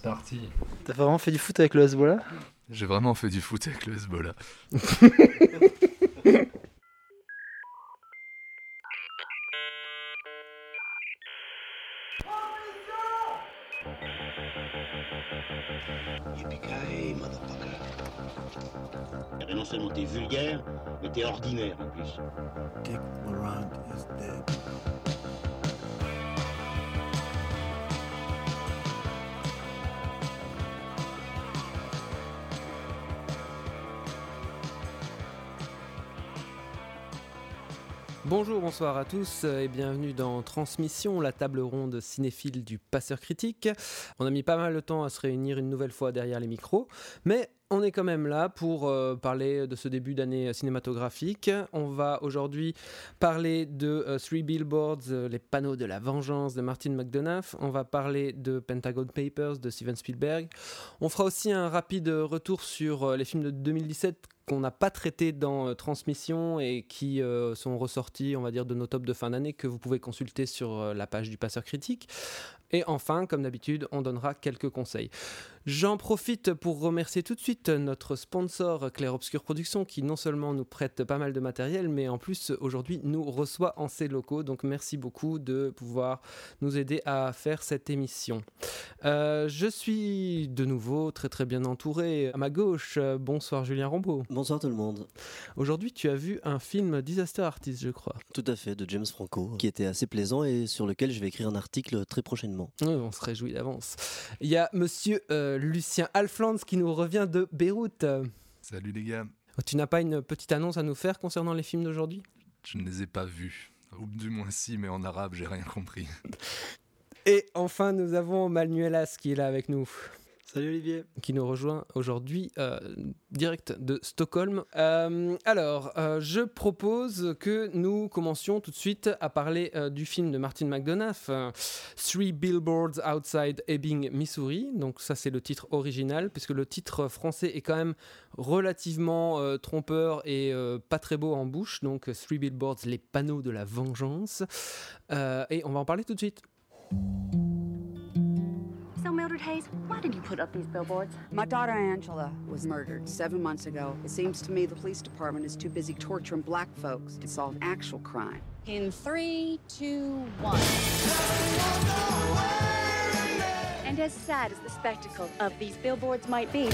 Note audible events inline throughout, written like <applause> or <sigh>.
C'est parti. T'as vraiment fait du foot avec le Hezbollah? J'ai vraiment fait du foot avec le Hezbollah. Et non seulement t'es vulgaire, mais t'es ordinaire en plus. Dick Laurent is dead. Bonjour, bonsoir à tous euh, et bienvenue dans Transmission, la table ronde cinéphile du passeur critique. On a mis pas mal de temps à se réunir une nouvelle fois derrière les micros, mais on est quand même là pour euh, parler de ce début d'année cinématographique. On va aujourd'hui parler de euh, Three Billboards, euh, les panneaux de la vengeance de Martin McDonough. On va parler de Pentagon Papers de Steven Spielberg. On fera aussi un rapide retour sur les films de 2017 qu'on n'a pas traités dans Transmission et qui sont ressortis, on va dire, de nos tops de fin d'année que vous pouvez consulter sur la page du Passeur Critique. Et enfin, comme d'habitude, on donnera quelques conseils. J'en profite pour remercier tout de suite notre sponsor Claire Obscure Productions qui non seulement nous prête pas mal de matériel, mais en plus aujourd'hui nous reçoit en ses locaux. Donc merci beaucoup de pouvoir nous aider à faire cette émission. Euh, je suis de nouveau très très bien entouré. À ma gauche, bonsoir Julien Rambaud. Bonsoir tout le monde. Aujourd'hui tu as vu un film Disaster Artist, je crois. Tout à fait, de James Franco, qui était assez plaisant et sur lequel je vais écrire un article très prochainement. Oui, on se réjouit d'avance. Il y a monsieur euh, Lucien Alflands qui nous revient de Beyrouth. Salut les gars. Tu n'as pas une petite annonce à nous faire concernant les films d'aujourd'hui? Je ne les ai pas vus. Ou du moins si, mais en arabe, j'ai rien compris. Et enfin, nous avons Manuelas qui est là avec nous. Salut Olivier. Qui nous rejoint aujourd'hui euh, direct de Stockholm. Euh, alors, euh, je propose que nous commencions tout de suite à parler du film de Martin McDonough, Three Billboards Outside Ebbing, Missouri. Donc ça, c'est le titre original, puisque le titre français est quand même relativement trompeur et pas très beau en bouche. Donc Three Billboards, les panneaux de la vengeance. Et on va en parler tout de suite. So, Hayes, why did you put up these billboards? My daughter Angela was murdered seven months ago. It seems to me the police department is too busy torturing black folks to solve actual crime. In three, two, one. And as sad as the spectacle of these billboards might be,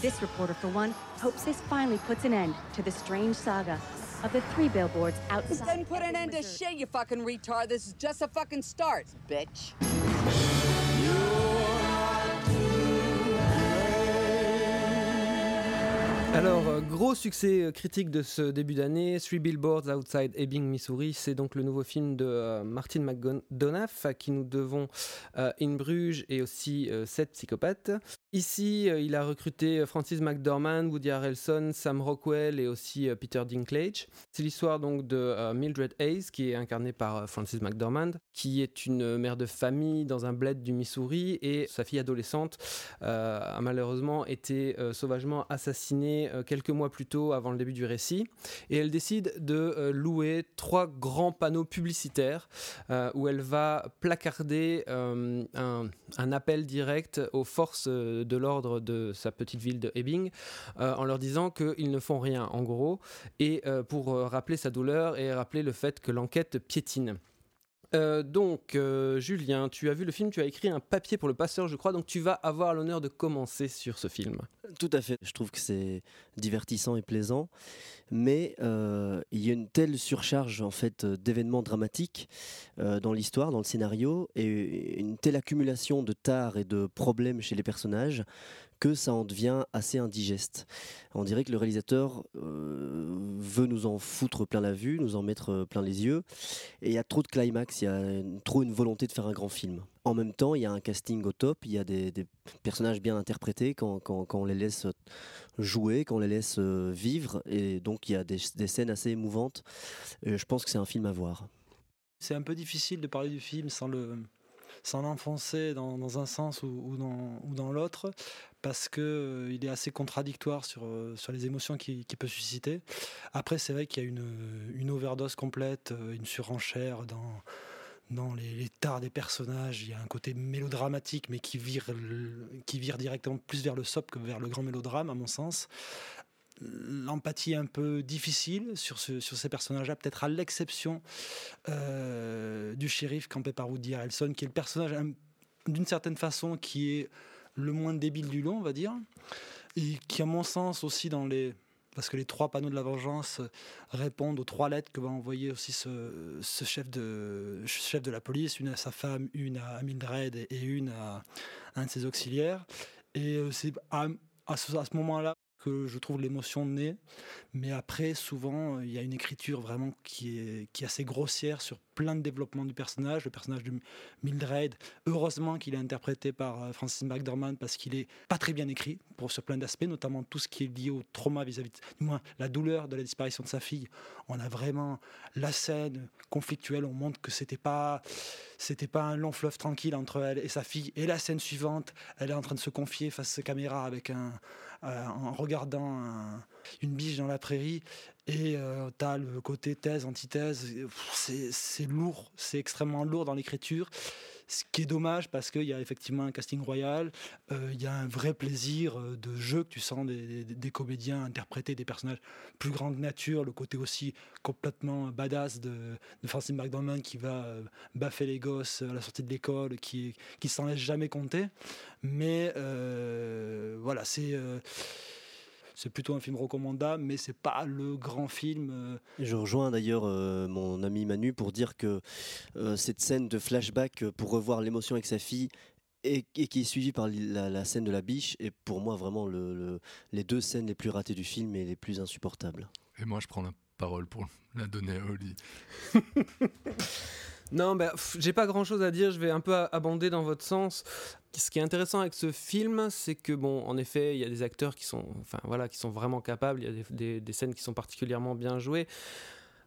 this reporter, for one, hopes this finally puts an end to the strange saga of the three billboards This outside. doesn't put an end to shit, you fucking retard. This is just a fucking start, bitch. Alors, euh, gros succès euh, critique de ce début d'année, Three Billboards Outside Ebbing, Missouri, c'est donc le nouveau film de euh, Martin McDonough à qui nous devons In Bruges et aussi Sept psychopathes. Ici, il a recruté Francis McDormand, Woody Harrelson, Sam Rockwell et aussi Peter Dinklage. C'est l'histoire donc de Mildred Hayes qui est incarnée par Francis McDormand, qui est une mère de famille dans un bled du Missouri et sa fille adolescente a malheureusement été sauvagement assassinée euh, quelques mois plus tôt avant le début du récit. Et elle décide de euh, louer trois grands panneaux publicitaires euh, où elle va placarder un, appel direct aux forces de l'ordre de sa petite ville de Ebbing en leur disant qu'ils ne font rien en gros et pour rappeler sa douleur et rappeler le fait que l'enquête piétine. Euh, donc, euh, Julien, tu as vu le film, tu as écrit un papier pour le passeur, je crois, donc tu vas avoir l'honneur de commencer sur ce film. Tout à fait. Je trouve que c'est divertissant et plaisant, mais euh, il y a une telle surcharge en fait d'événements dramatiques dans l'histoire, dans le scénario, et une telle accumulation de tares et de problèmes chez les personnages que ça en devient assez indigeste. On dirait que le réalisateur euh, veut nous en foutre plein la vue, nous en mettre euh, plein les yeux, et il y a trop de climax, il y a trop une volonté de faire un grand film. En même temps, il y a un casting au top, il y a des, personnages bien interprétés quand, on les laisse jouer, quand on les laisse euh, vivre, et donc il y a des, des scènes assez émouvantes. Euh, je pense que c'est un film à voir. C'est un peu difficile de parler du film sans le sans l'enfoncer dans, un sens ou, dans, l'autre, parce que euh, il est assez contradictoire sur, euh, sur les émotions qu'il peut susciter. Après, c'est vrai qu'il y a une, une overdose complète, euh, une surenchère dans, dans les, les tares des personnages. Il y a un côté mélodramatique, mais qui vire, qui vire directement plus vers le soap que vers le grand mélodrame, à mon sens. L'empathie un peu difficile sur, ce- sur ces personnages-là, peut-être à l'exception euh, du shérif campé par Woody Harrelson, qui est le personnage un- d'une certaine façon qui est le moins débile du lot, on va dire, et qui, à mon sens, aussi dans les parce que les trois panneaux de la vengeance euh, répondent aux trois lettres que va envoyer aussi ce, ce chef, de, chef de la police, une à sa femme, une à Mildred et une à un de ses auxiliaires. Et euh, c'est à, à ce, à ce moment-là que je trouve l'émotion naît. Mais après, souvent, euh, il y a une écriture vraiment qui est, qui est assez grossière sur plein de développements du personnage. Le personnage de Mildred, heureusement qu'il est interprété par euh, Francis McDormand parce qu'il est pas très bien écrit pour, sur plein d'aspects, notamment tout ce qui est lié au trauma vis-à-vis, de- du moins la douleur de la disparition de sa fille. On a vraiment la scène conflictuelle, on montre que c'était pas c'était pas un long fleuve tranquille entre elle et sa fille. Et la scène suivante, elle est en train de se confier face à caméra avec un, en regardant un- une biche dans la prairie. Et euh, tu as le côté thèse, antithèse. C'est lourd, c'est extrêmement lourd dans l'écriture. Ce qui est dommage parce qu'il y a effectivement un casting royal, euh, il y a un vrai plaisir euh, de jeu que tu sens des, comédiens interpréter des personnages plus grands que nature, le côté aussi complètement badass de, de Francis McDormand qui va euh, baffer les gosses à la sortie de l'école, qui qui s'en laisse jamais compter. Mais voilà, c'est c'est plutôt un film recommandable, mais c'est pas le grand film. euh, Je rejoins d'ailleurs euh, mon ami Manu pour dire que euh, cette scène de flashback pour revoir l'émotion avec sa fille et, et qui est suivie par la, la scène de la biche est pour moi vraiment le- le- les deux scènes les plus ratées du film et les plus insupportables. Et moi, je prends la parole pour la donner à Oli. <laughs> Non, bah, j'ai pas grand chose à dire, je vais un peu a- abonder dans votre sens. Ce qui est intéressant avec ce film, c'est que, bon, en effet, il y a des acteurs qui sont, enfin, voilà, qui sont vraiment capables, il y a des, des- des scènes qui sont particulièrement bien jouées.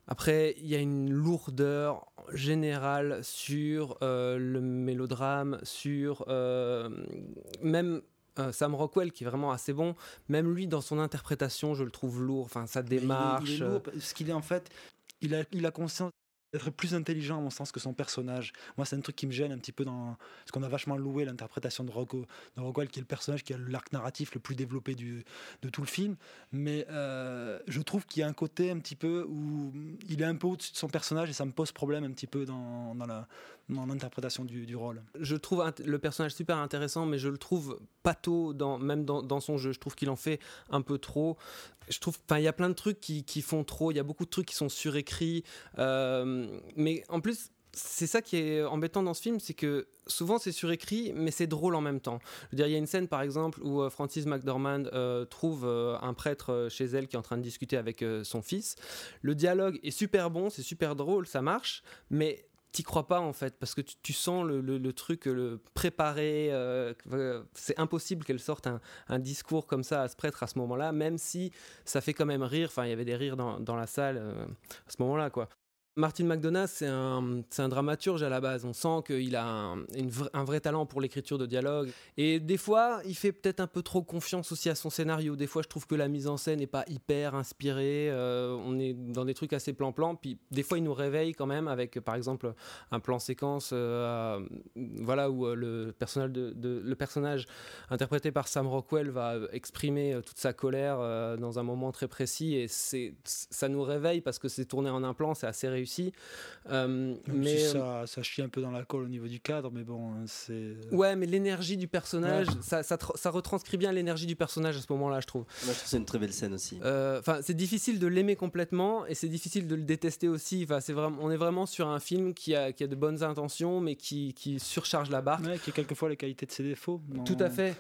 Après, il y a une lourdeur générale sur euh, le mélodrame, sur euh, même euh, Sam Rockwell, qui est vraiment assez bon. Même lui, dans son interprétation, je le trouve lourd. Enfin, sa mais il est- démarche. Il est, lourd parce qu'il est en fait, il a, il a conscience d'être plus intelligent à mon sens que son personnage. Moi, c'est un truc qui me gêne un petit peu dans ce qu'on a vachement loué l'interprétation de Rocco, de Rockwell, qui est le personnage qui a l'arc narratif le plus développé du, de tout le film. Mais euh, je trouve qu'il y a un côté un petit peu où il est un peu au-dessus de son personnage et ça me pose problème un petit peu dans, dans l'interprétation du, du rôle. je trouve le personnage super intéressant, mais je le trouve pâteau, dans, même dans, dans son jeu. Je trouve qu'il en fait un peu trop. Je trouve, enfin, il y a plein de trucs qui, qui font trop. Il y a beaucoup de trucs qui sont surécrits. Euh, mais en plus, c'est ça qui est embêtant dans ce film, c'est que souvent c'est surécrit, mais c'est drôle en même temps. Je veux il y a une scène par exemple où euh, Francis McDormand euh, trouve euh, un prêtre euh, chez elle qui est en train de discuter avec euh, son fils. Le dialogue est super bon, c'est super drôle, ça marche, mais t'y crois pas en fait parce que tu, sens le, truc préparé euh, euh, c'est impossible qu'elle sorte un, discours comme ça à ce prêtre à ce moment là même si ça fait quand même rire enfin il y avait des rires dans, la salle euh, à ce moment là quoi Martin McDonagh, c'est un, dramaturge à la base. On sent qu'il a un, vrai talent pour l'écriture de dialogue. Et des fois, il fait peut-être un peu trop confiance aussi à son scénario. Des fois, je trouve que la mise en scène n'est pas hyper inspirée. Euh, on est dans des trucs assez plan-plan. Puis des fois, il nous réveille quand même avec, par exemple, un plan séquence euh, voilà, où euh, le, personnage interprété par Sam Rockwell va exprimer toute sa colère dans un moment très précis. Et ça nous réveille parce que c'est tourné en un plan, c'est assez réussi. Euh, Même mais si ça, ça chie un peu dans la colle au niveau du cadre, mais bon, hein, c'est. Ouais, mais l'énergie du personnage, Ouais. ça, ça, tra- ça retranscrit bien l'énergie du personnage à ce moment-là, je trouve. Moi, je trouve c'est une très belle scène aussi. Euh, Enfin, c'est difficile de l'aimer complètement et c'est difficile de le détester aussi. Enfin, c'est vraiment, on est vraiment sur un film qui a, qui a de bonnes intentions, mais qui, qui surcharge la barre. Ouais, qui a quelquefois les qualités de ses défauts. Tout à fait.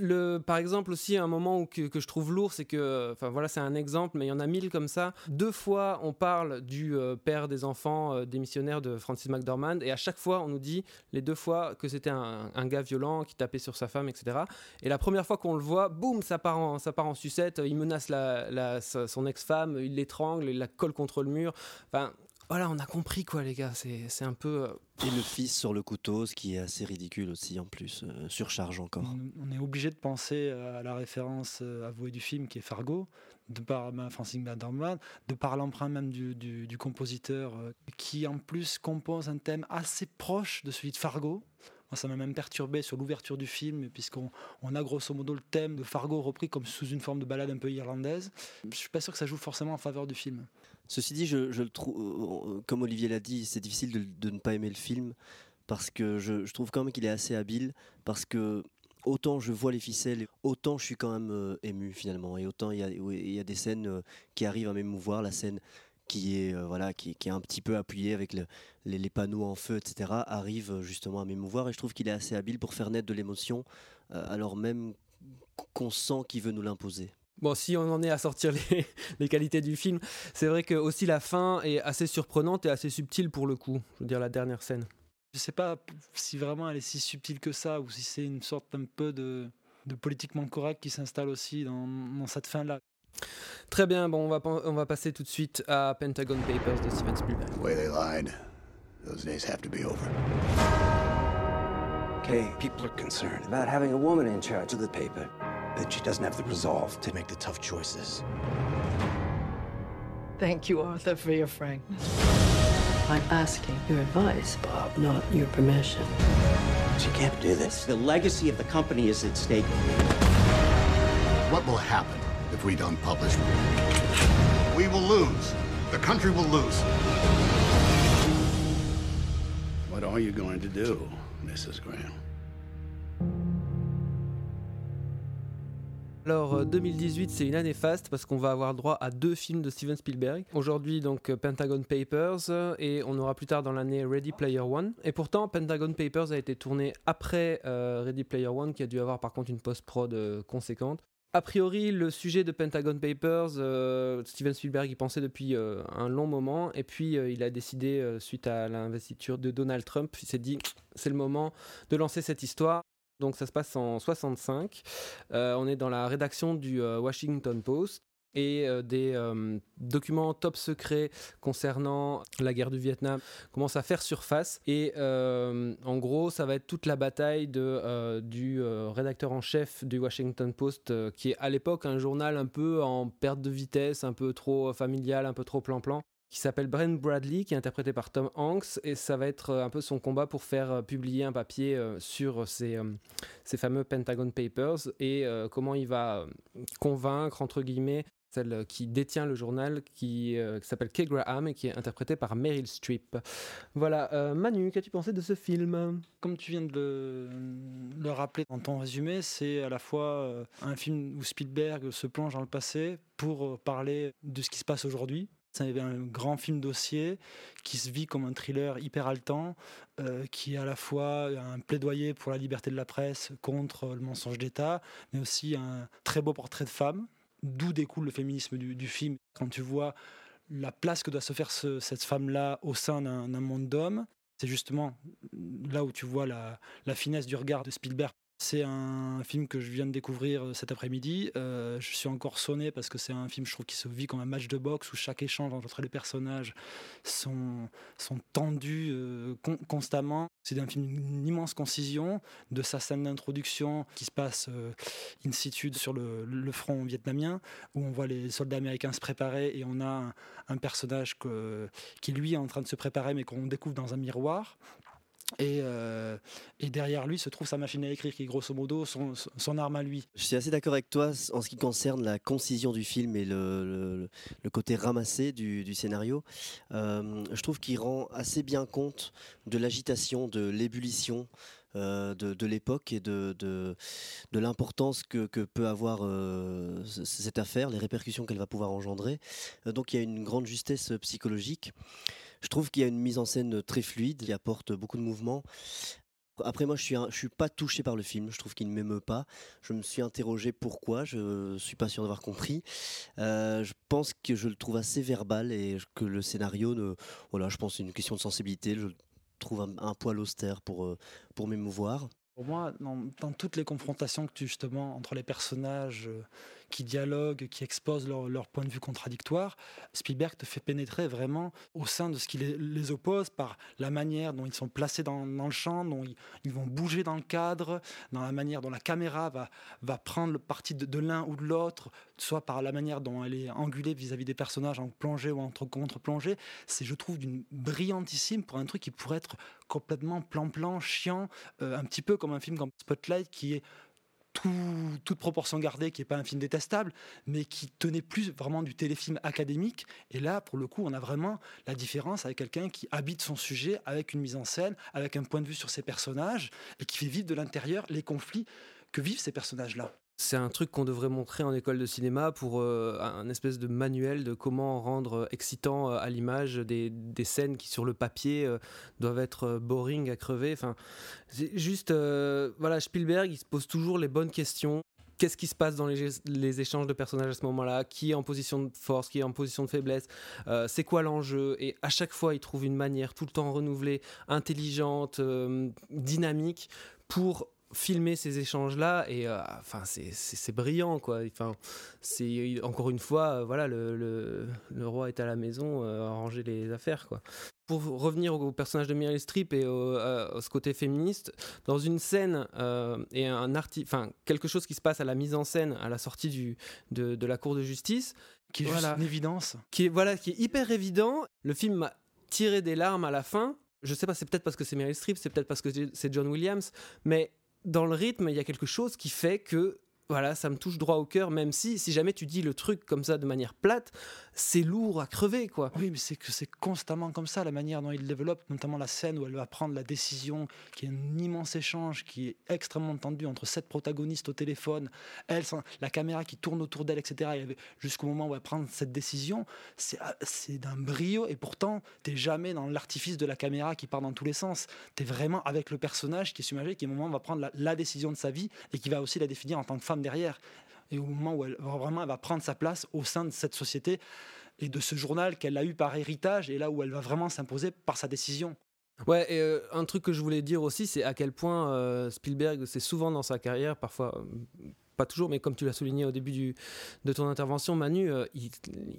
Le, par exemple aussi un moment où que, je trouve lourd, c'est que, enfin voilà, c'est un exemple, mais il y en a mille comme ça. Deux fois, on parle du euh, père des enfants euh, démissionnaire de Francis McDormand, et à chaque fois, on nous dit les deux fois que c'était un, gars violent qui tapait sur sa femme, etc. Et la première fois qu'on le voit, boum, ça part en, ça part en sucette. Il menace la, la- son ex-femme, il l'étrangle, il la colle contre le mur. Enfin, voilà, on a compris quoi, les gars. C'est c'est un peu. euh, Et le fils sur le couteau, ce qui est assez ridicule aussi en plus, euh, surcharge encore. On, on est obligé de penser à la référence euh, avouée du film qui est Fargo, de par ben, Francis McDormand, de par l'emprunt même du, du- du compositeur euh, qui en plus compose un thème assez proche de celui de Fargo. Moi, ça m'a même perturbé sur l'ouverture du film, puisqu'on on a grosso modo le thème de Fargo repris comme sous une forme de balade un peu irlandaise. Je suis pas sûr que ça joue forcément en faveur du film. Ceci dit, je, le trouve, euh, comme Olivier l'a dit, c'est difficile de, ne pas aimer le film parce que je, trouve quand même qu'il est assez habile parce que autant je vois les ficelles, autant je suis quand même euh, ému finalement. Et autant il y a, des scènes euh, qui arrivent à m'émouvoir, la scène qui est euh, voilà qui, est un petit peu appuyée avec le- les, panneaux en feu etc arrive euh, justement à m'émouvoir. Et je trouve qu'il est assez habile pour faire naître de l'émotion euh, alors même qu'on sent qu'il veut nous l'imposer. Bon, si on en est à sortir les, <laughs> les qualités du film, c'est vrai que aussi la fin est assez surprenante et assez subtile pour le coup. Je veux dire, la dernière scène. Je sais pas si vraiment elle est si subtile que ça ou si c'est une sorte un peu de, de politiquement correct qui s'installe aussi dans, dans cette fin-là. Très bien, bon, on va, on va passer tout de suite à Pentagon Papers de Steven Spielberg. The way they lied, those days have to be over. Okay, people are concerned about having a woman in charge of the paper. That she doesn't have the resolve to make the tough choices. Thank you, Arthur, for your frankness. I'm asking your advice, Bob, not your permission. She can't do this. The legacy of the company is at stake. What will happen if we don't publish? We will lose. The country will lose. What are you going to do, Mrs. Graham? Alors euh, 2018 c'est une année faste parce qu'on va avoir droit à deux films de Steven Spielberg. Aujourd'hui donc euh, Pentagon Papers euh, et on aura plus tard dans l'année Ready Player One. Et pourtant Pentagon Papers a été tourné après euh, Ready Player One qui a dû avoir par contre une post-prod euh, conséquente. A priori, le sujet de Pentagon Papers, euh, Steven Spielberg y pensait depuis euh, un long moment, et puis euh, il a décidé, euh, suite à l'investiture de Donald Trump, il s'est dit c'est le moment de lancer cette histoire. Donc ça se passe en 65. Euh, on est dans la rédaction du euh, Washington Post et euh, des documents top secrets concernant la guerre du Vietnam commencent à faire surface. Et en gros, ça va être toute la bataille de, du rédacteur en chef du Washington Post, qui est à l'époque un journal un peu en perte de vitesse, un peu trop familial, un peu trop plan-plan qui s'appelle Brent Bradley, qui est interprété par Tom Hanks, et ça va être euh, un peu son combat pour faire euh, publier un papier euh, sur ces, ces fameux Pentagon Papers, et comment il va convaincre, entre guillemets, celle qui détient le journal, qui, s'appelle Kay Graham, et qui est interprétée par Meryl Streep. Voilà, Manu, qu'as-tu pensé de ce film? Comme tu viens de le, le rappeler dans ton résumé, c'est à la fois un film où Spielberg se plonge dans le passé pour parler de ce qui se passe aujourd'hui. C'est un grand film dossier qui se vit comme un thriller hyper haletant, euh, qui est à la fois un plaidoyer pour la liberté de la presse contre le mensonge d'État, mais aussi un très beau portrait de femme, d'où découle le féminisme du, film. Quand tu vois la place que doit se faire ce- cette femme-là au sein d'un monde d'hommes, c'est justement là où tu vois la finesse du regard de Spielberg. C'est un film que je viens de découvrir euh, cet après-midi. Euh, je suis encore sonné parce que c'est un film, je trouve, qui se vit comme un match de boxe où chaque échange entre les personnages sont, sont tendus euh, con- constamment. C'est un film d'une immense concision de sa scène d'introduction qui se passe in situ sur le, front vietnamien où on voit les soldats américains se préparer et on a un, personnage qui lui est en train de se préparer mais qu'on découvre dans un miroir. Et, euh, et derrière lui se trouve sa machine à écrire qui est grosso modo son, arme à lui. Je suis assez d'accord avec toi en ce qui concerne la concision du film et le, côté ramassé du, scénario. Euh, je trouve qu'il rend assez bien compte de l'agitation, de l'ébullition euh, de, l'époque et de, l'importance que, peut avoir cette affaire, les répercussions qu'elle va pouvoir engendrer. Donc il y a une grande justesse psychologique. Je trouve qu'il y a une mise en scène très fluide, qui apporte beaucoup de mouvement. Après moi, je suis, je suis pas touché par le film. Je trouve qu'il ne m'émeut pas. Je me suis interrogé pourquoi. Je suis pas sûr d'avoir compris. Je pense que je le trouve assez verbal et que le scénario, voilà, je pense c'est une question de sensibilité. Je trouve un, poil austère pour pour m'émouvoir. Pour moi, dans, dans toutes les confrontations que tu justement entre les personnages qui dialoguent, qui exposent leur, leur point de vue contradictoire, Spielberg te fait pénétrer vraiment au sein de ce qui les, oppose par la manière dont ils sont placés dans, le champ, dont ils, vont bouger dans le cadre, dans la manière dont la caméra va, prendre le parti de, de l'un ou de l'autre, soit par la manière dont elle est angulée vis-à-vis des personnages en plongée ou en contre-plongée. C'est, je trouve, d'une brillantissime pour un truc qui pourrait être complètement plan-plan, chiant, euh, un petit peu comme un film comme Spotlight qui est tout, toute proportion gardée, qui n'est pas un film détestable, mais qui tenait plus vraiment du téléfilm académique. Et là, pour le coup, on a vraiment la différence avec quelqu'un qui habite son sujet avec une mise en scène, avec un point de vue sur ses personnages, et qui fait vivre de l'intérieur les conflits que vivent ces personnages-là. C'est un truc qu'on devrait montrer en école de cinéma pour euh, un espèce de manuel de comment rendre excitant euh, à l'image des, des, scènes qui sur le papier euh, doivent être boring à crever. Enfin, juste voilà, Spielberg, il se pose toujours les bonnes questions. Qu'est-ce qui se passe dans les, les, échanges de personnages à ce moment-là? Qui est en position de force? Qui est en position de faiblesse? C'est quoi l'enjeu? Et à chaque fois, il trouve une manière tout le temps renouvelée, intelligente, dynamique pour filmer ces échanges là et euh, enfin c'est brillant quoi. Enfin c'est encore une fois euh, voilà le, le, le, roi est à la maison euh, à ranger les affaires quoi. Pour revenir au personnage de Meryl Streep et au, à, ce côté féministe dans une scène et un enfin quelque chose qui se passe à la mise en scène à la sortie du de, de la cour de justice qui est voilà, juste une évidence. Qui est voilà qui est hyper évident. Le film m'a tiré des larmes à la fin. Je sais pas c'est peut-être parce que c'est Meryl Streep c'est peut-être parce que c'est John Williams mais dans le rythme, il y a quelque chose qui fait que voilà, ça me touche droit au cœur, même si, si jamais tu dis le truc comme ça de manière plate, c'est lourd à crever, quoi. Oui, mais c'est que c'est constamment comme ça, la manière dont il développe, notamment la scène où elle va prendre la décision, qui est un immense échange, qui est extrêmement tendu entre sept protagonistes au téléphone, elle, la caméra qui tourne autour d'elle, etc. Jusqu'au moment où elle prend cette décision, c'est d'un brio, et pourtant, t'es jamais dans l'artifice de la caméra qui part dans tous les sens. T'es vraiment avec le personnage qui est submergé, qui au moment va prendre la, la décision de sa vie, et qui va aussi la définir en tant que femme derrière. Et au moment où elle, vraiment, va prendre sa place au sein de cette société et de ce journal qu'elle a eu par héritage, et là où elle va vraiment s'imposer par sa décision. Ouais, et euh, un truc que je voulais dire aussi, c'est à quel point euh, Spielberg, c'est souvent dans sa carrière, parfois euh, pas toujours, mais comme tu l'as souligné au début du, de ton intervention, Manu, il,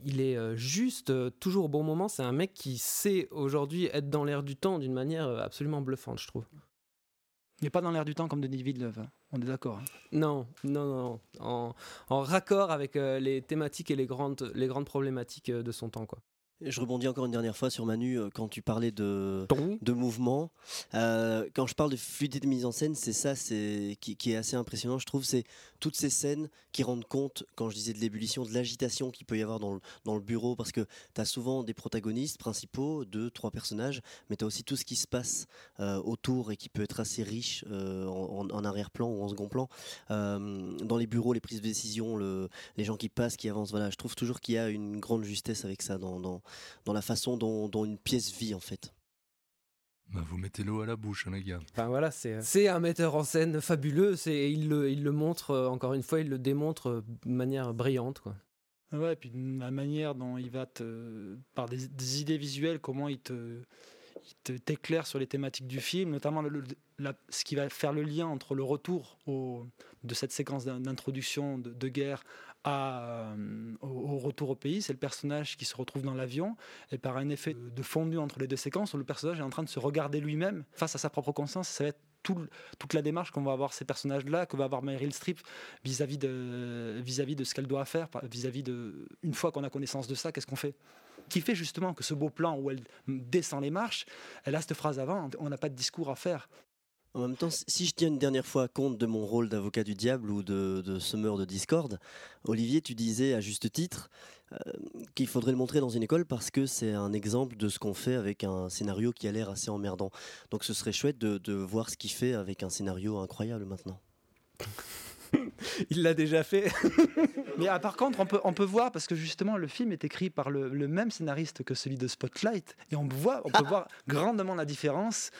il, est juste toujours au bon moment. C'est un mec qui sait aujourd'hui être dans l'air du temps d'une manière absolument bluffante, je trouve. N'est pas dans l'air du temps comme Denis Villeneuve, hein. on est d'accord. Hein. Non, non, non, en, en raccord avec euh, les thématiques et les grandes, les grandes problématiques de son temps, quoi. Je rebondis encore une dernière fois sur Manu quand tu parlais de, de mouvement. Euh, quand je parle de fluidité de mise en scène, c'est ça c'est qui, qui, est assez impressionnant, je trouve. C'est toutes ces scènes qui rendent compte, quand je disais de l'ébullition, de l'agitation qu'il peut y avoir dans le, dans le bureau, parce que tu as souvent des protagonistes principaux, deux, trois personnages, mais tu as aussi tout ce qui se passe euh, autour et qui peut être assez riche euh, en, en arrière-plan ou en second plan. Euh, dans les bureaux, les prises de décision, le, les gens qui passent, qui avancent. Voilà, je trouve toujours qu'il y a une grande justesse avec ça dans, dans dans la façon dont, dont, une pièce vit en fait. Bah vous mettez l'eau à la bouche, hein, les gars. Enfin voilà, c'est un metteur en scène fabuleux. Il le, il le montre, euh, encore une fois, il le démontre euh, de manière brillante. Quoi. Ouais, et puis la manière dont il va te. par des, des idées visuelles, comment il te t'éclaire sur les thématiques du film, notamment le, la, ce qui va faire le lien entre le retour au, de cette séquence d'introduction de, de, guerre euh, au, retour au pays. C'est le personnage qui se retrouve dans l'avion et par un effet de fondu entre les deux séquences où le personnage est en train de se regarder lui-même face à sa propre conscience. Ça va être tout, toute la démarche qu'on va avoir ces personnages-là, que va avoir Meryl Streep vis-à-vis de, vis -vis de ce qu'elle doit faire, vis-à-vis -vis de... Une fois qu'on a connaissance de ça, qu'est-ce qu'on fait? Qui fait justement que ce beau plan où elle descend les marches, elle a cette phrase avant, on n'a pas de discours à faire. En même temps, si je tiens une dernière fois compte de mon rôle d'avocat du diable ou de, de semeur de discorde, Olivier, tu disais à juste titre euh, qu'il faudrait le montrer dans une école parce que c'est un exemple de ce qu'on fait avec un scénario qui a l'air assez emmerdant. Donc ce serait chouette de, de voir ce qu'il fait avec un scénario incroyable maintenant. <laughs> il l'a déjà fait. <laughs> Mais ah, par contre, on peut, on peut voir, parce que justement, le film est écrit par le, le même scénariste que celui de Spotlight, et on, voit, on peut <laughs> voir grandement la différence.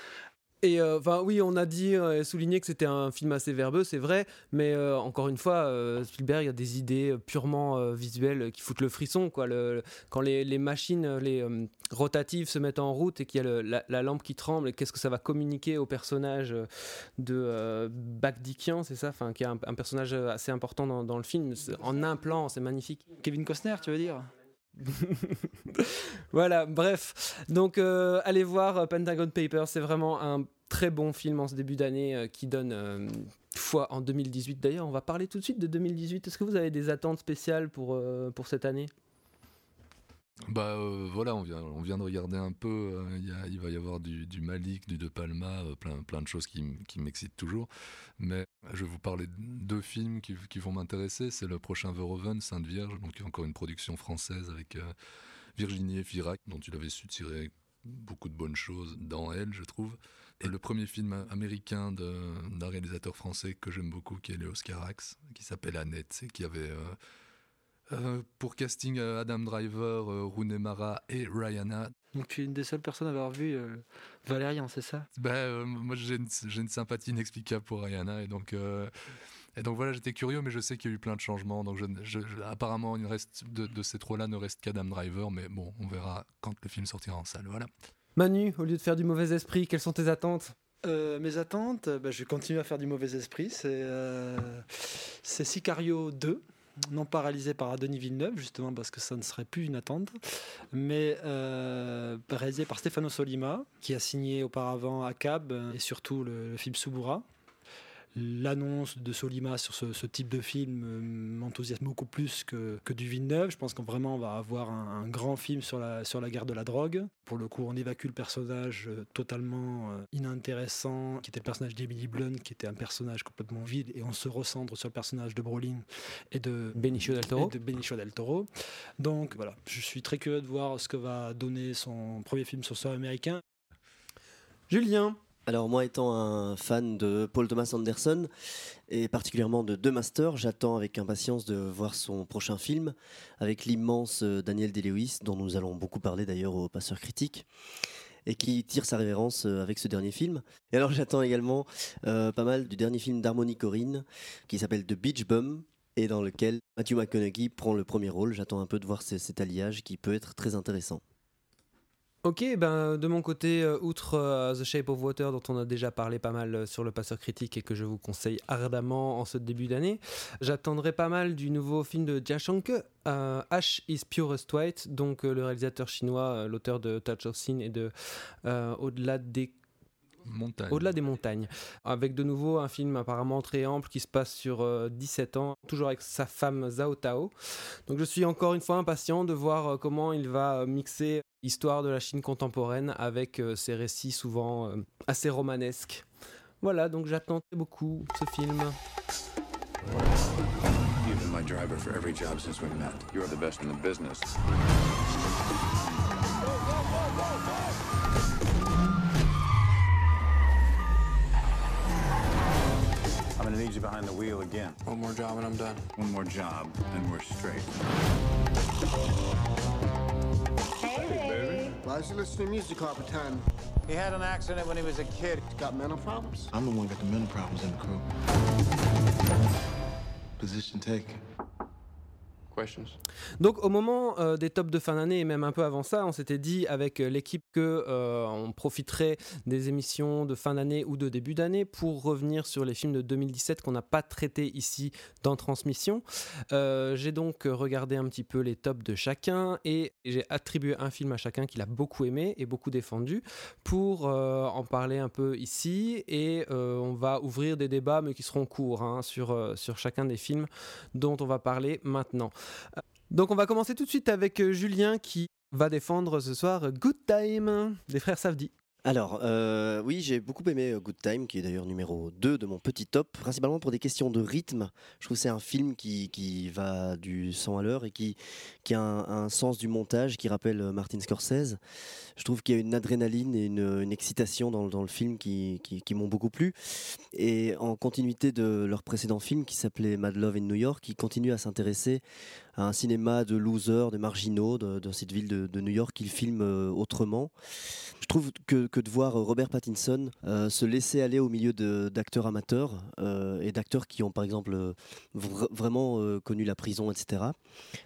Et euh, enfin, oui, on a dit euh, souligné que c'était un film assez verbeux, c'est vrai, mais euh, encore une fois, Spielberg a des idées purement visuelles qui foutent le frisson. Quoi. Le, quand les, les, machines, les rotatives se mettent en route et qu'il y a le, la, lampe qui tremble, qu'est-ce que ça va communiquer au personnage de Bakdikian, c'est ça, enfin, qui est un, un, personnage assez important dans, dans le film. En un plan, c'est magnifique. Kevin Costner, tu veux dire? <laughs> Voilà, bref. Donc, euh, allez voir euh, Pentagon Papers. C'est vraiment un très bon film en ce début d'année euh, qui donne foi en 2018. D'ailleurs, on va parler tout de suite de 2018. Est-ce que vous avez des attentes spéciales pour, pour cette année? Bah voilà, on vient, on vient de regarder un peu. il va y avoir du, du, Malik, du De Palma, plein, plein de choses qui, qui m'excitent toujours. Mais je vais vous parler de deux films qui, qui vont m'intéresser. C'est le prochain Verhoeven, Sainte Vierge, donc encore une production française avec Virginie Efira, dont il avait su tirer beaucoup de bonnes choses dans elle, je trouve. Et le premier film américain d'un réalisateur français que j'aime beaucoup, qui est Léos Carax, qui s'appelle Annette, et qui avait euh, euh, pour casting euh, Adam Driver, Rooney Mara et Rihanna. Donc tu es une des seules personnes à avoir vu Valérian, c'est ça? Ben Moi j'ai une, une, sympathie inexplicable pour Rihanna, et donc et donc voilà, j'étais curieux, mais je sais qu'il y a eu plein de changements. Donc je, apparemment, il reste de, ces trois-là ne reste qu'Adam Driver, mais bon, on verra quand le film sortira en salle. Voilà. Manu, au lieu de faire du mauvais esprit, quelles sont tes attentes? Euh, mes attentes, bah, je continue à faire du mauvais esprit. C'est euh, Sicario 2, non pas réalisé par Denis Villeneuve, justement parce que ça ne serait plus une attente, mais euh, réalisé par Stefano Solima, qui a signé auparavant ACAB et surtout le, le film Subura l'annonce de Solima sur ce, type de film euh, m'enthousiasme beaucoup plus que, que, du Villeneuve. Je pense qu'on vraiment va avoir un, grand film sur la, sur la guerre de la drogue. Pour le coup, on évacue le personnage euh, totalement euh, inintéressant, qui était le personnage d'Emily Blunt, qui était un personnage complètement vide, et on se recentre sur le personnage de Brolin et de Benicio del Toro. de Benicio del Toro. Donc voilà, je suis très curieux de voir ce que va donner son premier film sur sol américain. Julien, alors moi étant un fan de Paul Thomas Anderson et particulièrement de The Master, j'attends avec impatience de voir son prochain film avec l'immense euh, Daniel Day-Lewis dont nous allons beaucoup parler d'ailleurs au Passeur Critique et qui tire sa révérence euh, avec ce dernier film. Et alors j'attends également euh, pas mal du dernier film d'Harmony Corinne qui s'appelle The Beach Bum et dans lequel Matthew McConaughey prend le premier rôle. J'attends un peu de voir cet alliage qui peut être très intéressant. Ok, ben de mon côté, euh, outre euh, The Shape of Water dont on a déjà parlé pas mal euh, sur le passeur critique et que je vous conseille ardemment en ce début d'année, j'attendrai pas mal du nouveau film de Jia Shanke, Ash is Purest White, donc le réalisateur chinois, l'auteur de Touch of Sin et de Au-delà des au-delà des montagnes. Avec de nouveau un film apparemment très ample qui se passe sur 17 ans, toujours avec sa femme Zhao Tao. Donc je suis encore une fois impatient de voir comment il va mixer histoire de la Chine contemporaine avec euh, ces récits souvent euh, assez romanesques. Voilà, donc j'attends beaucoup ce film. You've been my driver for every job since we met. You're the best in the business. I'm gonna need you behind the wheel again. One more job and I'm done. One more job and we're straight. Why is he listening to music all the time? He had an accident when he was a kid. He's got mental problems? I'm the one got the mental problems in the crew. Position taken. Donc au moment euh, des tops de fin d'année et même un peu avant ça, on s'était dit avec euh, l'équipe que euh, on profiterait des émissions de fin d'année ou de début d'année pour revenir sur les films de 2017 qu'on n'a pas traités ici dans Transmission. j'ai donc regardé un petit peu les tops de chacun et j'ai attribué un film à chacun qu'il a beaucoup aimé et beaucoup défendu pour en parler un peu ici et on va ouvrir des débats mais qui seront courts hein, sur, sur chacun des films dont on va parler maintenant. Donc on va commencer tout de suite avec euh, Julien qui va défendre ce soir Good Time des frères Savdi. Alors, euh, oui, j'ai beaucoup aimé euh, Good Time, qui est d'ailleurs numéro 2 de mon petit top, principalement pour des questions de rythme. Je trouve que c'est un film qui, qui, va du 100 à l'heure et qui, qui a un, sens du montage qui rappelle euh, Martin Scorsese. Je trouve qu'il y a une adrénaline et une, une excitation dans, dans, le film qui, qui, qui m'ont beaucoup plu. Et en continuité de leur précédent film qui s'appelait Mad Love in New York, ils continuent à s'intéresser à un cinéma de losers, de marginaux de, cette ville de, de New York qu'ils filment autrement. Je trouve que de voir Robert Pattinson se laisser aller au milieu d'acteurs amateurs et d'acteurs qui ont par exemple vraiment connu la prison, etc.,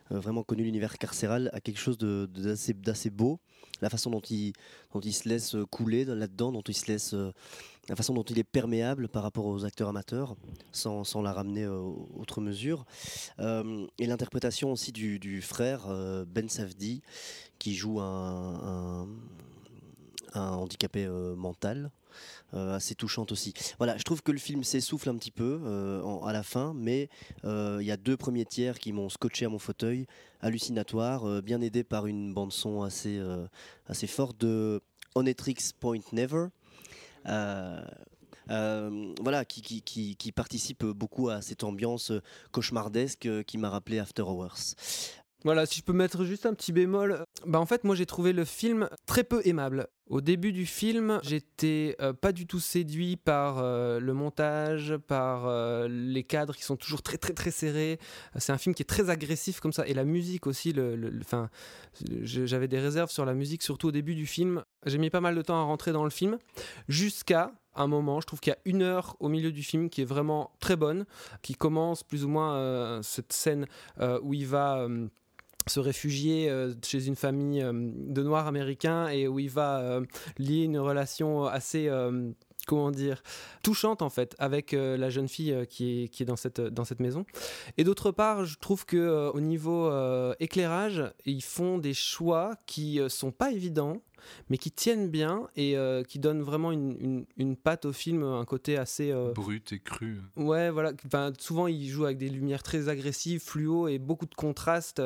vraiment connu l'univers carcéral, à quelque chose d'assez beau. La façon dont il, se laisse couler là-dedans, la façon dont il est perméable par rapport aux acteurs amateurs, sans, la ramener autre mesure. Euh, et l'interprétation aussi du, frère euh, Ben Safdi, qui joue un, handicapé euh, mental. assez touchante aussi. Voilà, je trouve que le film s'essouffle un petit peu à la fin, mais il y a deux premiers tiers qui m'ont scotché à mon fauteuil, hallucinatoire, bien aidé par une bande son assez assez forte de Onetrix Point Never, euh, euh, voilà, qui, participe beaucoup à cette ambiance cauchemardesque qui m'a rappelé After Hours. Voilà, si je peux mettre juste un petit bémol, bah en fait moi j'ai trouvé le film très peu aimable. Au début du film, j'étais euh, pas du tout séduit par euh, le montage, par euh, les cadres qui sont toujours très très très serrés. C'est un film qui est très agressif comme ça et la musique aussi. Le, j'avais des réserves sur la musique surtout au début du film. J'ai mis pas mal de temps à rentrer dans le film jusqu'à un moment, je trouve qu'il y a une heure au milieu du film qui est vraiment très bonne, qui commence plus ou moins cette scène où il va se réfugier euh, chez une famille euh, de noirs américains et où il va euh, lier une relation assez comment dire, touchante en fait avec la jeune fille qui, est, qui est dans cette, dans cette maison. Et d'autre part, je trouve que au niveau éclairage, ils font des choix qui sont pas évidents mais qui tiennent bien et euh, qui donnent vraiment une, une, patte au film, un côté assez euh, brut et cru. Ouais, voilà. Enfin, souvent, il joue avec des lumières très agressives, fluo et beaucoup de contraste.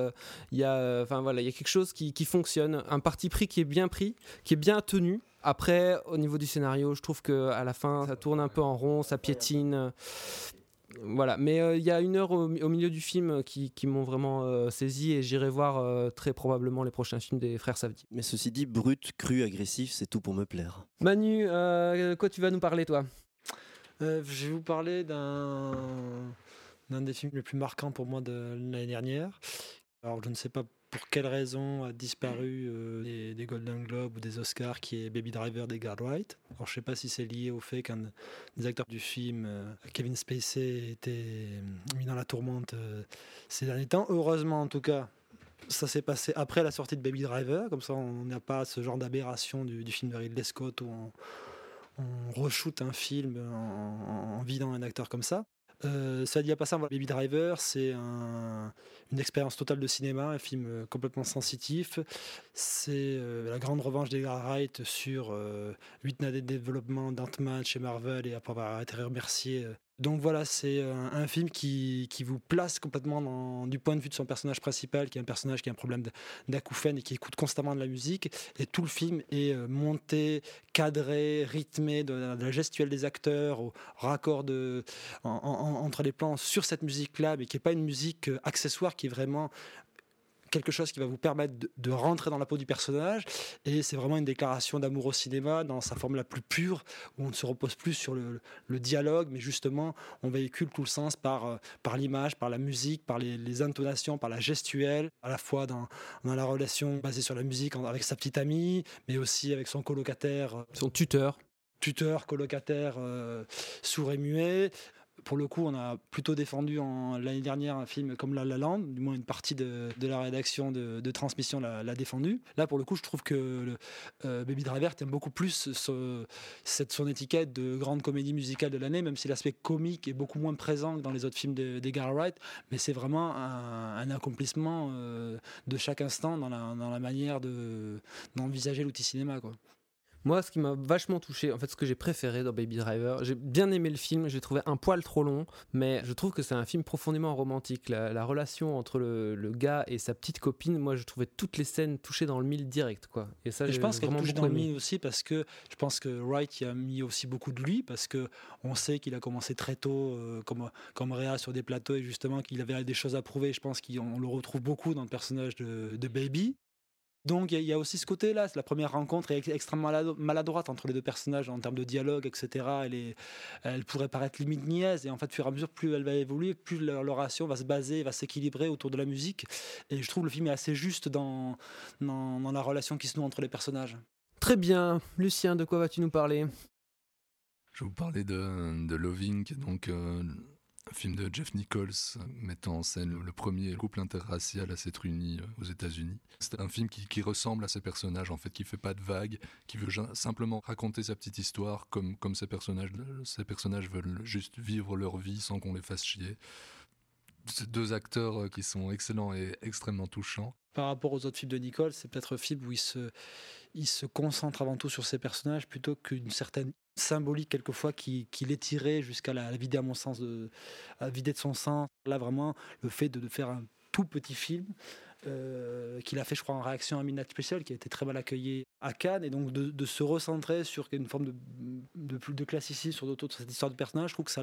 Il y a, enfin voilà, il y a quelque chose qui, qui fonctionne, un parti pris qui est bien pris, qui est bien tenu. Après, au niveau du scénario, je trouve que à la fin, ça tourne un peu en rond, ça piétine. Voilà, mais euh, il y a une heure au, milieu du film euh, qui, m'ont vraiment euh, saisi et j'irai voir très probablement les prochains films des frères Savdi. Mais ceci dit, brut, cru, agressif, c'est tout pour me plaire. Manu, quoi tu vas nous parler toi? Je vais vous parler d'un d'un des films les plus marquants pour moi de l'année dernière. Alors je ne sais pas pour quelle raison a disparu euh, des, Golden Globes ou des Oscars qui est Baby Driver d'Edgar Wright? Alors je sais pas si c'est lié au fait qu'un des acteurs du film, euh, Kevin Spacey, était euh, mis dans la tourmente ces derniers temps. Heureusement en tout cas, ça s'est passé après la sortie de Baby Driver, comme ça on n'a pas ce genre d'aberration du, film de Ridley Scott où on, on re-shoot un film en vidant un acteur comme ça. Euh, ça dit à passer, Baby Driver, c'est une expérience totale de cinéma, un film euh, complètement sensitif. C'est euh, la grande revanche d'Edgar Wright sur 8 années de développement d'Ant-Man chez Marvel et après avoir été remercié donc voilà, c'est un, film qui, vous place complètement du point de vue de son personnage principal, qui est un personnage qui a un problème d'acouphène et qui écoute constamment de la musique. Et tout le film est euh, monté, cadré, rythmé de, la gestuelle des acteurs, au raccord entre les plans sur cette musique-là, mais qui n'est pas une musique euh, accessoire, qui est vraiment quelque chose qui va vous permettre de, rentrer dans la peau du personnage. Et c'est vraiment une déclaration d'amour au cinéma dans sa forme la plus pure, où on ne se repose plus sur le, dialogue, mais justement, on véhicule tout le sens par, euh, par l'image, par la musique, par les, intonations, par la gestuelle, à la fois dans, dans la relation basée sur la musique avec sa petite amie, mais aussi avec son colocataire. Euh, son tuteur tuteur, colocataire, euh, sourd et muet pour le coup, on a plutôt défendu l'année dernière un film comme La La Land, du moins une partie de, la rédaction de, transmission l'a défendu. Là, pour le coup, je trouve que euh, Baby Driver tient beaucoup plus cette, son étiquette de grande comédie musicale de l'année, même si l'aspect comique est beaucoup moins présent que dans les autres films d'Edgar Wright. Mais c'est vraiment un, accomplissement euh, de chaque instant dans la, dans la manière d'envisager l'outil cinéma. Quoi. Moi, ce qui m'a vachement touché, en fait, ce que j'ai préféré dans Baby Driver, j'ai bien aimé le film, j'ai trouvé un poil trop long, mais je trouve que c'est un film profondément romantique. La, relation entre le, gars et sa petite copine, moi, je trouvais toutes les scènes touchées dans le mille direct, quoi. Et ça, je pense qu'elle touche dans le mille aussi parce que je pense que Wright y a mis aussi beaucoup de lui parce que on sait qu'il a commencé très tôt euh, comme comme Réa sur des plateaux et justement qu'il avait des choses à prouver. Je pense qu'on le retrouve beaucoup dans le personnage de, de Baby. Donc il y, a aussi ce côté-là, la première rencontre est extrêmement maladroite entre les deux personnages en termes de dialogue, etc. Elle, elle pourrait paraître limite niaise, et en fait, au fur et à mesure, plus elle va évoluer, plus leur, relation va se baser, va s'équilibrer autour de la musique. Et je trouve le film est assez juste dans, dans, dans la relation qui se noue entre les personnages. Très bien. Lucien, de quoi vas-tu nous parler? Je vais vous parler de, de Loving, est donc euh, film de Jeff Nichols mettant en scène le premier couple interracial à s'être uni euh, aux États-Unis. C'est un film qui, qui, ressemble à ces personnages, en fait, qui fait pas de vagues, qui veut simplement raconter sa petite histoire comme, comme ces, personnages, ces personnages veulent juste vivre leur vie sans qu'on les fasse chier. Deux acteurs euh, qui sont excellents et extrêmement touchants. Par rapport aux autres films de Nichols, c'est peut-être un film où il se, il se concentre avant tout sur ses personnages plutôt qu'une certaine symbolique quelquefois qui, qui l'étirait jusqu'à la, vider à mon sens de à vider de son sens là vraiment le fait de faire un tout petit film euh, qu'il a fait je crois en réaction à Midnight Special qui a été très mal accueilli à Cannes et donc de, se recentrer sur une forme de, de, de classicisme sur d'autres cette histoire de personnage je trouve que ça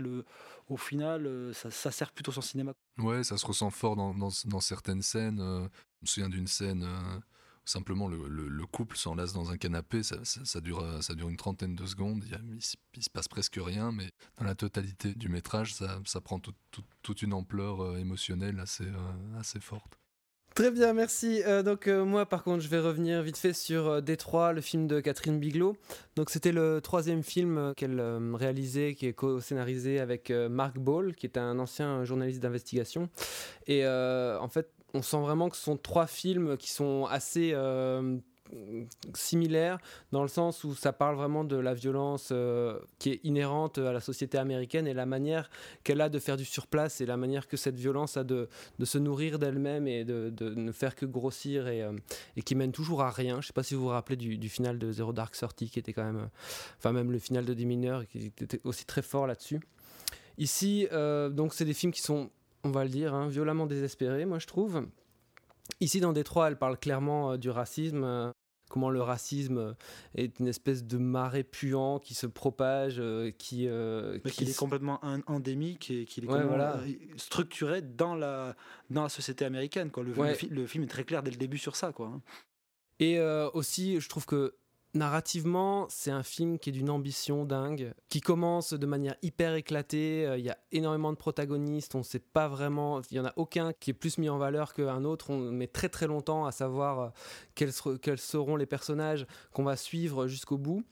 au final euh, ça, sert plutôt son cinéma ouais ça se ressent fort dans, certaines scènes euh, je me souviens d'une scène euh, simplement le, le, le couple s'enlace dans un canapé, ça, dure, une trentaine de secondes, il, il, se passe presque rien, mais dans la totalité du métrage, ça, prend tout, tout, toute une ampleur émotionnelle assez forte. Très bien, merci. Euh, donc euh, moi, par contre, je vais revenir vite fait sur euh, Détroit, le film de Catherine Bigelow. Donc c'était le troisième film qu'elle euh, réalisait, qui est co-scénarisé avec Mark Ball, qui est un ancien journaliste d'investigation. Et en fait, on sent vraiment que ce sont trois films qui sont assez similaires dans le sens où ça parle vraiment de la violence euh, qui est inhérente à la société américaine et la manière qu'elle a de faire du surplace et la manière que cette violence a de, se nourrir d'elle-même et de, ne faire que grossir et, euh, et, qui mène toujours à rien. Je ne sais pas si vous vous rappelez du, final de Zero Dark Thirty qui était quand même, euh, enfin même le final de 10 mineurs qui était aussi très fort là-dessus. Ici, donc c'est des films qui sont on va le dire, hein, violemment désespérée, moi je trouve. Ici, dans Détroit, elle parle clairement du racisme, comment le racisme est une espèce de marais puant qui se propage, euh, qui... Mais qui est complètement endémique et qui est ouais, voilà. structuré dans la, dans la société américaine. Quoi. Le, ouais. le, le, film est très clair dès le début sur ça. Quoi. hein. Et aussi, je trouve que narrativement, c'est un film qui est d'une ambition dingue, qui commence de manière hyper éclatée. Il euh, y a énormément de protagonistes, on ne sait pas vraiment, il n'y en a aucun qui est plus mis en valeur qu'un autre. On met très très longtemps à savoir euh, quels, quels seront les personnages qu'on va suivre jusqu'au bout.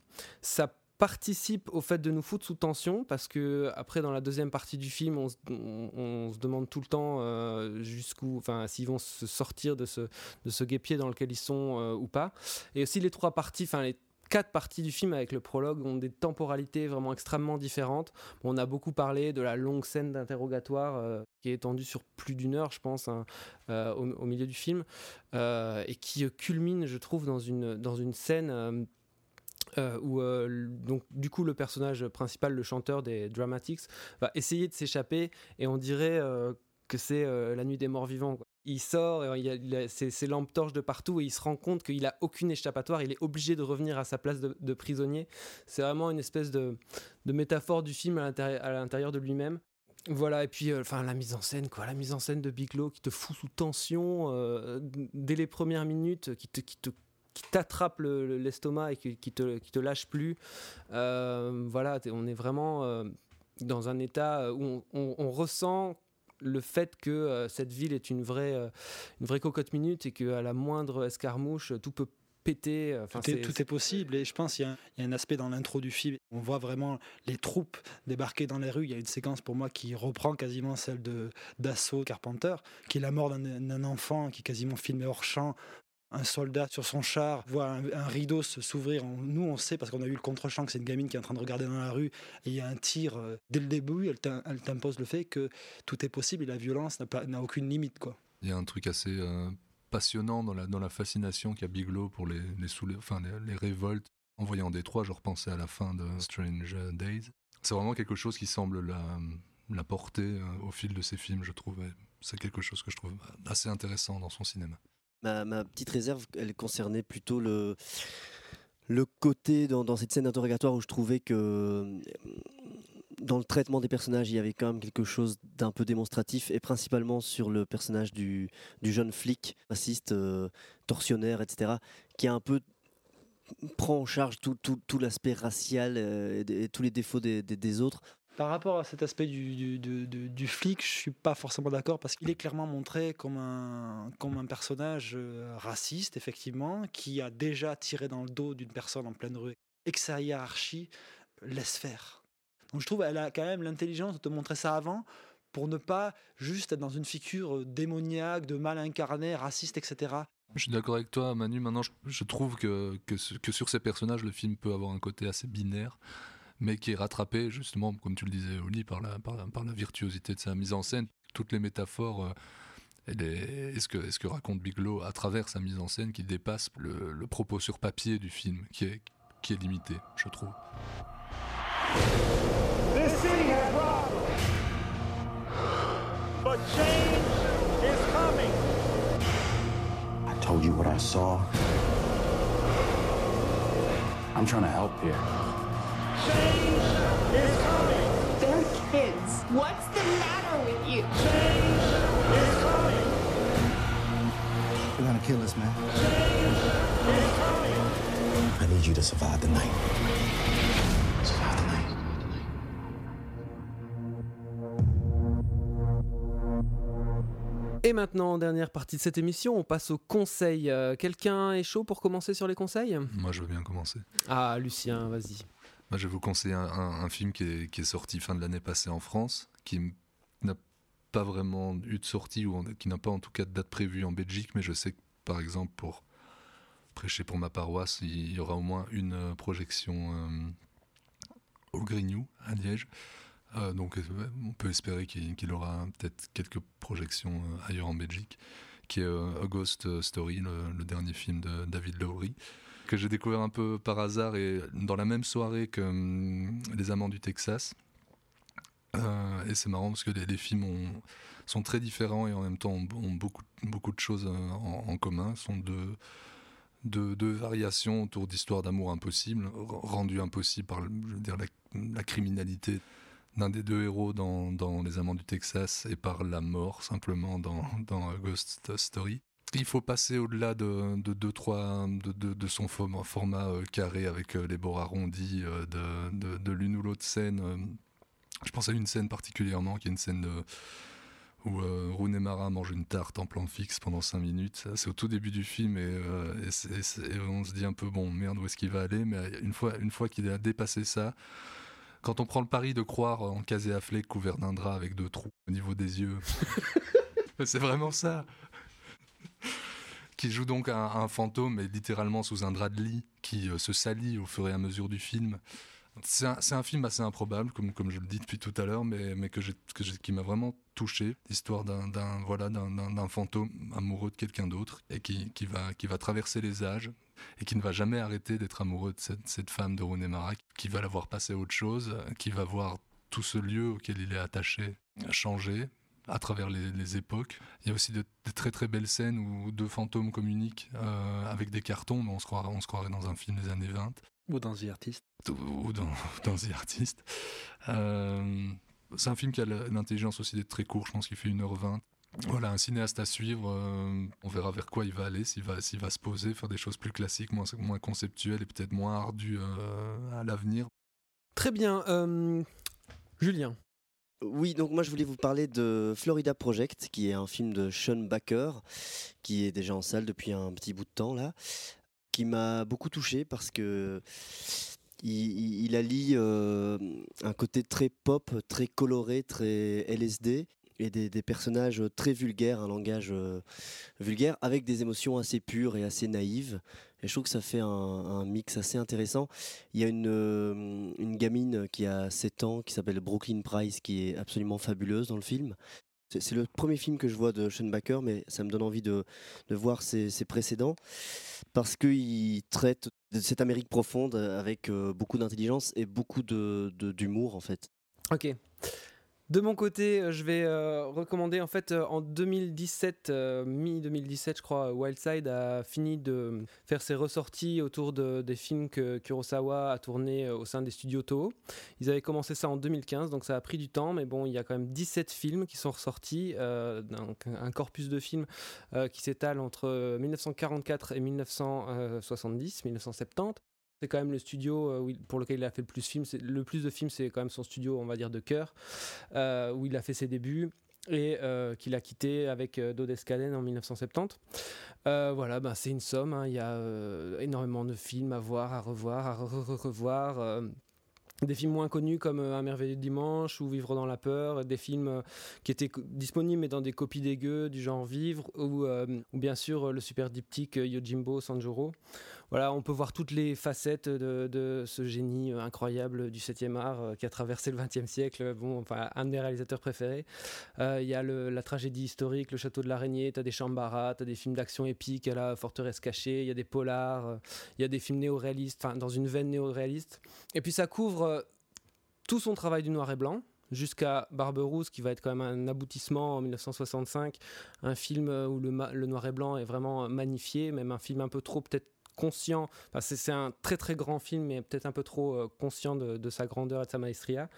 Ça participe au fait de nous foutre sous tension parce que après dans la deuxième partie du film on, se demande tout le temps euh, jusqu'où enfin s'ils vont se sortir de ce de ce guépier dans lequel ils sont euh, ou pas et aussi les trois parties enfin les quatre parties du film avec le prologue ont des temporalités vraiment extrêmement différentes. On a beaucoup parlé de la longue scène d'interrogatoire euh, qui est étendue sur plus d'une heure, je pense, hein, au, milieu du film, et qui culmine, je trouve, dans une, dans une scène euh, où euh, donc du coup le personnage principal, le chanteur des Dramatics, va essayer de s'échapper et on dirait euh, que c'est la nuit des morts vivants. Il sort, il a, a ses, lampes torches de partout et il se rend compte qu'il a aucune échappatoire. Il est obligé de revenir à sa place de, prisonnier. C'est vraiment une espèce de, métaphore du film à l'intérieur de lui-même. Voilà, et puis enfin la mise en scène, quoi, la mise en scène de Bigelow qui te fout sous tension dès les premières minutes, qui te, qui te qui t'attrape l'estomac le, et qui, qui, te, qui te lâche plus. Euh, voilà, on est vraiment euh, dans un état où on, on, on ressent le fait que euh, cette ville est une vraie, une vraie cocotte minute et qu'à la moindre escarmouche, tout peut péter. Enfin, tout, est, tout est possible et je pense qu'il y, y, a un aspect dans l'intro du film. On voit vraiment les troupes débarquer dans les rues. Il y a une séquence pour moi qui reprend quasiment celle de d'assaut Carpenter, qui est la mort d'un enfant qui est quasiment filmé hors champ un soldat sur son char voit un, rideau s'ouvrir. Nous, on sait parce qu'on a eu le contre-champ que c'est une gamine qui est en train de regarder dans la rue et il y a un tir euh, dès le début. Elle t'impose le fait que tout est possible et la violence n'a aucune limite. Quoi. Il y a un truc assez euh, passionnant dans la, fascination qu'a Bigelow pour les révoltes. En voyant Détroit, je repensais à la fin de Strange Days. C'est vraiment quelque chose qui semble la, la porter euh, au fil de ses films, je trouve. C'est quelque chose que je trouve assez intéressant dans son cinéma. Ma, petite réserve, elle concernait plutôt le, le côté dans, cette scène d'interrogatoire où je trouvais que dans le traitement des personnages, il y avait quand même quelque chose d'un peu démonstratif, et principalement sur le personnage du, du jeune flic, raciste, euh, tortionnaire, etc., qui a un peu prend en charge tout, tout, tout l'aspect racial euh, et, tous les défauts des, des autres Par rapport à cet aspect du, flic, je suis pas forcément d'accord parce qu'il est clairement montré comme un, comme un personnage euh, raciste, effectivement, qui a déjà tiré dans le dos d'une personne en pleine rue et que sa hiérarchie laisse faire. Donc je trouve qu'elle a quand même l'intelligence de te montrer ça avant pour ne pas juste être dans une figure démoniaque, de mal incarné, raciste, etc. Je suis d'accord avec toi, Manu. Maintenant, je, trouve que, que, sur ces personnages, le film peut avoir un côté assez binaire mais qui est rattrapé justement, comme tu le disais, Oli, par la, par la, par la virtuosité de sa mise en scène. Toutes les métaphores euh, et, et ce, que, raconte Bigelow à travers sa mise en scène qui dépasse le, le propos sur papier du film, qui est, qui est limité, je trouve. This city has problems, but change is coming. I told you what I saw. I'm trying to help here. Change is coming. They're kids. What's the matter with you? Change is coming. They're gonna kill us, man. Change is coming. I need you to survive the night. Survive the night. Et maintenant, dernière partie de cette émission, on passe au conseil. Euh, Quelqu'un est chaud pour commencer sur les conseils? Moi, je veux bien commencer. Ah, Lucien, vas-y. Moi, je vais vous conseiller un, film qui est, sorti fin de l'année passée en France, qui n'a pas vraiment eu de sortie, ou qui n'a pas en tout cas de date prévue en Belgique, mais je sais que, par exemple, pour prêcher pour ma paroisse, il y aura au moins une euh, projection euh, au Grignou, à Liège. Euh, donc on peut espérer qu'il qu aura peut-être quelques projections ailleurs en Belgique, qui est euh, A Ghost Story, le, le, dernier film de David Lowry, que j'ai découvert un peu par hasard et dans la même soirée que hum, Les Amants du Texas. et c'est marrant parce que les, films ont, sont très différents et en même temps ont, beaucoup, beaucoup de choses en, en commun, sont deux de, de, variations autour d'histoires d'amour impossibles, rendues impossibles par je veux dire, la, la criminalité d'un des deux héros dans, dans, Les Amants du Texas et par la mort simplement dans, dans Ghost Story. Il faut passer au-delà de, de, de, trois, de, de, de son format, euh, carré avec euh, les bords arrondis euh, de, l'une ou l'autre scène. Je pense à une scène particulièrement qui est une scène de, où euh, Rooney Mara mange une tarte en plan fixe pendant 5 minutes. C'est au tout début du film et, euh, on se dit un peu bon merde où est-ce qu'il va aller? Mais une fois, une fois qu'il a dépassé ça, quand on prend le pari de croire en Casey Affleck couvert d'un drap avec deux trous au niveau des yeux, <laughs> c'est vraiment ça. Qui joue donc un, un, fantôme, mais littéralement sous un drap de lit, qui euh, se salit au fur et à mesure du film. C'est un, film assez improbable, comme, comme je le dis depuis tout à l'heure, mais, mais que, que qui m'a vraiment touché. L'histoire d'un voilà, fantôme amoureux de quelqu'un d'autre et qui, qui, va, qui va traverser les âges et qui ne va jamais arrêter d'être amoureux de cette, cette femme de René Marat, qui va la voir passer à autre chose, qui va voir tout ce lieu auquel il est attaché changer à travers les, les, époques. Il y a aussi de, de, très très belles scènes où deux fantômes communiquent euh, avec des cartons, mais on se, croirait, on se croirait dans un film des années 20. Ou dans The Artist. Ou dans, <laughs> dans The Artist. Euh, c'est un film qui a l'intelligence aussi d'être très court, je pense qu'il fait 1h20. Voilà, un cinéaste à suivre, euh, on verra vers quoi il va aller, s'il va, va se poser, faire des choses plus classiques, moins, moins conceptuelles et peut-être moins ardues euh, à l'avenir. Très bien. Euh, Julien oui, donc moi je voulais vous parler de Florida Project, qui est un film de Sean Baker, qui est déjà en salle depuis un petit bout de temps là, qui m'a beaucoup touché parce que il, il allie euh, un côté très pop, très coloré, très LSD et des, personnages très vulgaires, un langage euh, vulgaire, avec des émotions assez pures et assez naïves. Et je trouve que ça fait un, mix assez intéressant. Il y a une, euh, gamine qui a 7 ans, qui s'appelle Brooklyn Price, qui est absolument fabuleuse dans le film. C'est le premier film que je vois de Sean Baker, mais ça me donne envie de, voir ses, précédents, parce qu'il traite cette Amérique profonde avec euh, beaucoup d'intelligence et beaucoup d'humour, en fait. Ok. De mon côté, euh, je vais euh, recommander en fait euh, en 2017, euh, mi-2017 je crois, Wildside a fini de faire ses ressorties autour de, des films que Kurosawa a tourné au sein des studios Toho. Ils avaient commencé ça en 2015, donc ça a pris du temps, mais bon, il y a quand même 17 films qui sont ressortis, donc un corpus de films qui s'étale entre 1944 et 1970, 1970. C'est quand même le studio pour lequel il a fait le plus, film, le plus de films, c'est quand même son studio, on va dire, de cœur, où il a fait ses débuts et euh, qu'il a quitté avec euh, Dodescaden en 1970. Euh, voilà, ben, c'est une somme, hein. il y a énormément de films à voir, à revoir, à revoir. des films moins connus comme Un merveilleux dimanche ou Vivre dans la peur, des films qui étaient disponibles mais dans des copies dégueu du genre Vivre ou, ou bien sûr le super diptyque Yojimbo Sanjuro voilà, on peut voir toutes les facettes de, ce génie euh, incroyable du 7e art euh, qui a traversé le 20e siècle. Bon, enfin, un de mes réalisateurs préférés. Euh, il y a la tragédie historique, le château de l'araignée, tu as des chambaras, tu as des films d'action épique à la forteresse cachée, il y a des polars, il y a des films néo-réalistes, enfin, dans une veine néo-réaliste. Et puis ça couvre tout son travail du noir et blanc jusqu'à Barberousse, qui va être quand même un aboutissement en 1965, un film où le, le, noir et blanc est vraiment magnifié, même un film un peu trop peut-être conscient. c'est un très très grand film, mais peut-être un peu trop euh, conscient de, sa grandeur et de sa maestria.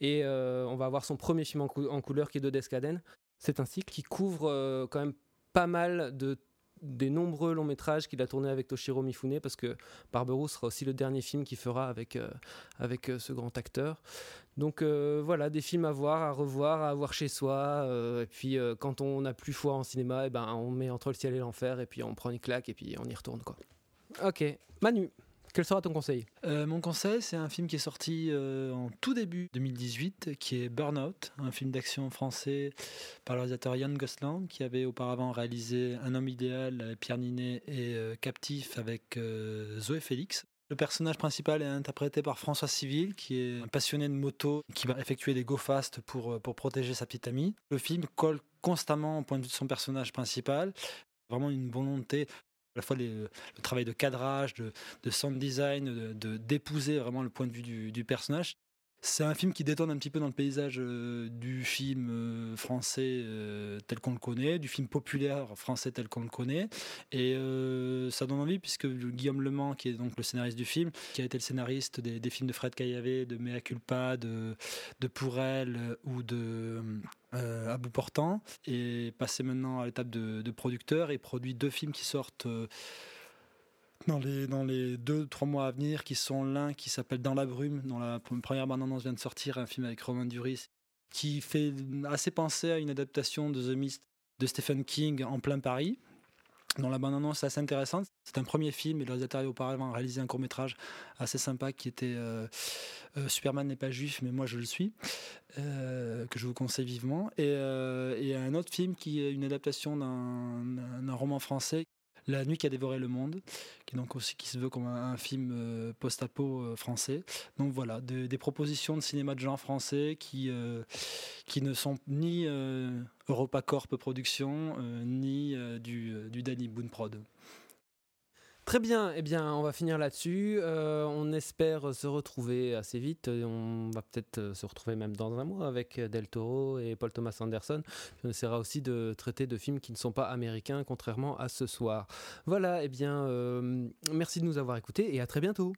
Et euh, on va avoir son premier film en, couleur qui est de Descaden. C'est un cycle qui couvre euh, quand même pas mal de des nombreux longs métrages qu'il a tourné avec Toshiro Mifune parce que Barberousse sera aussi le dernier film qu'il fera avec, avec ce grand acteur. Donc voilà, des films à voir, à revoir, à avoir chez soi. et puis quand on n'a plus foi en cinéma, et eh ben, on met entre le ciel et l'enfer et puis on prend une claque et puis on y retourne. quoi. Ok. Manu, quel sera ton conseil? Euh, Mon conseil, c'est un film qui est sorti euh, en tout début 2018, qui est Burnout, un film d'action français par le réalisateur Yann Gosselin, qui avait auparavant réalisé Un homme idéal, Pierre Ninet et euh, Captif avec Zoé Félix. Le personnage principal est interprété par François Civil, qui est un passionné de moto, qui va effectuer des go fast pour, pour protéger sa petite amie. Le film colle constamment au point de vue de son personnage principal. Vraiment une volonté à la fois le travail de cadrage, de, sound design, de d'épouser vraiment le point de vue du, personnage. C'est un film qui détonne un petit peu dans le paysage euh, du film euh, français euh, tel qu'on le connaît, du film populaire français tel qu'on le connaît. Et ça donne envie puisque Guillaume Lemans, qui est donc le scénariste du film, qui a été le scénariste des, films de Fred Caillavé, de Mea Culpa, de, de Pour elle ou de euh, à bout portant et passé maintenant à l'étape de, producteur et produit deux films qui sortent dans les, dans les deux, trois mois à venir, qui sont l'un qui s'appelle Dans la brume, dont la première bande-annonce vient de sortir, un film avec Romain Duris, qui fait assez penser à une adaptation de The Mist de Stephen King en plein Paris dont la bande-annonce est assez intéressante. C'est un premier film et le réalisateur a auparavant réalisé un court-métrage assez sympa qui était euh, euh, Superman n'est pas juif, mais moi je le suis, euh, que je vous conseille vivement. Et, et, un autre film qui est une adaptation d'un roman français la nuit qui a dévoré le monde, qui donc aussi qui se veut comme un, film euh, post-apo euh, français. Donc voilà, des propositions de cinéma de genre français qui euh, qui ne sont ni EuropaCorp Production ni du, du Danny Boone Prod. Très bien, eh bien, on va finir là-dessus. Euh, on espère se retrouver assez vite. On va peut-être euh, se retrouver même dans un mois avec Del Toro et Paul Thomas Anderson. On essaiera aussi de traiter de films qui ne sont pas américains, contrairement à ce soir. Voilà, eh bien, euh, merci de nous avoir écoutés et à très bientôt.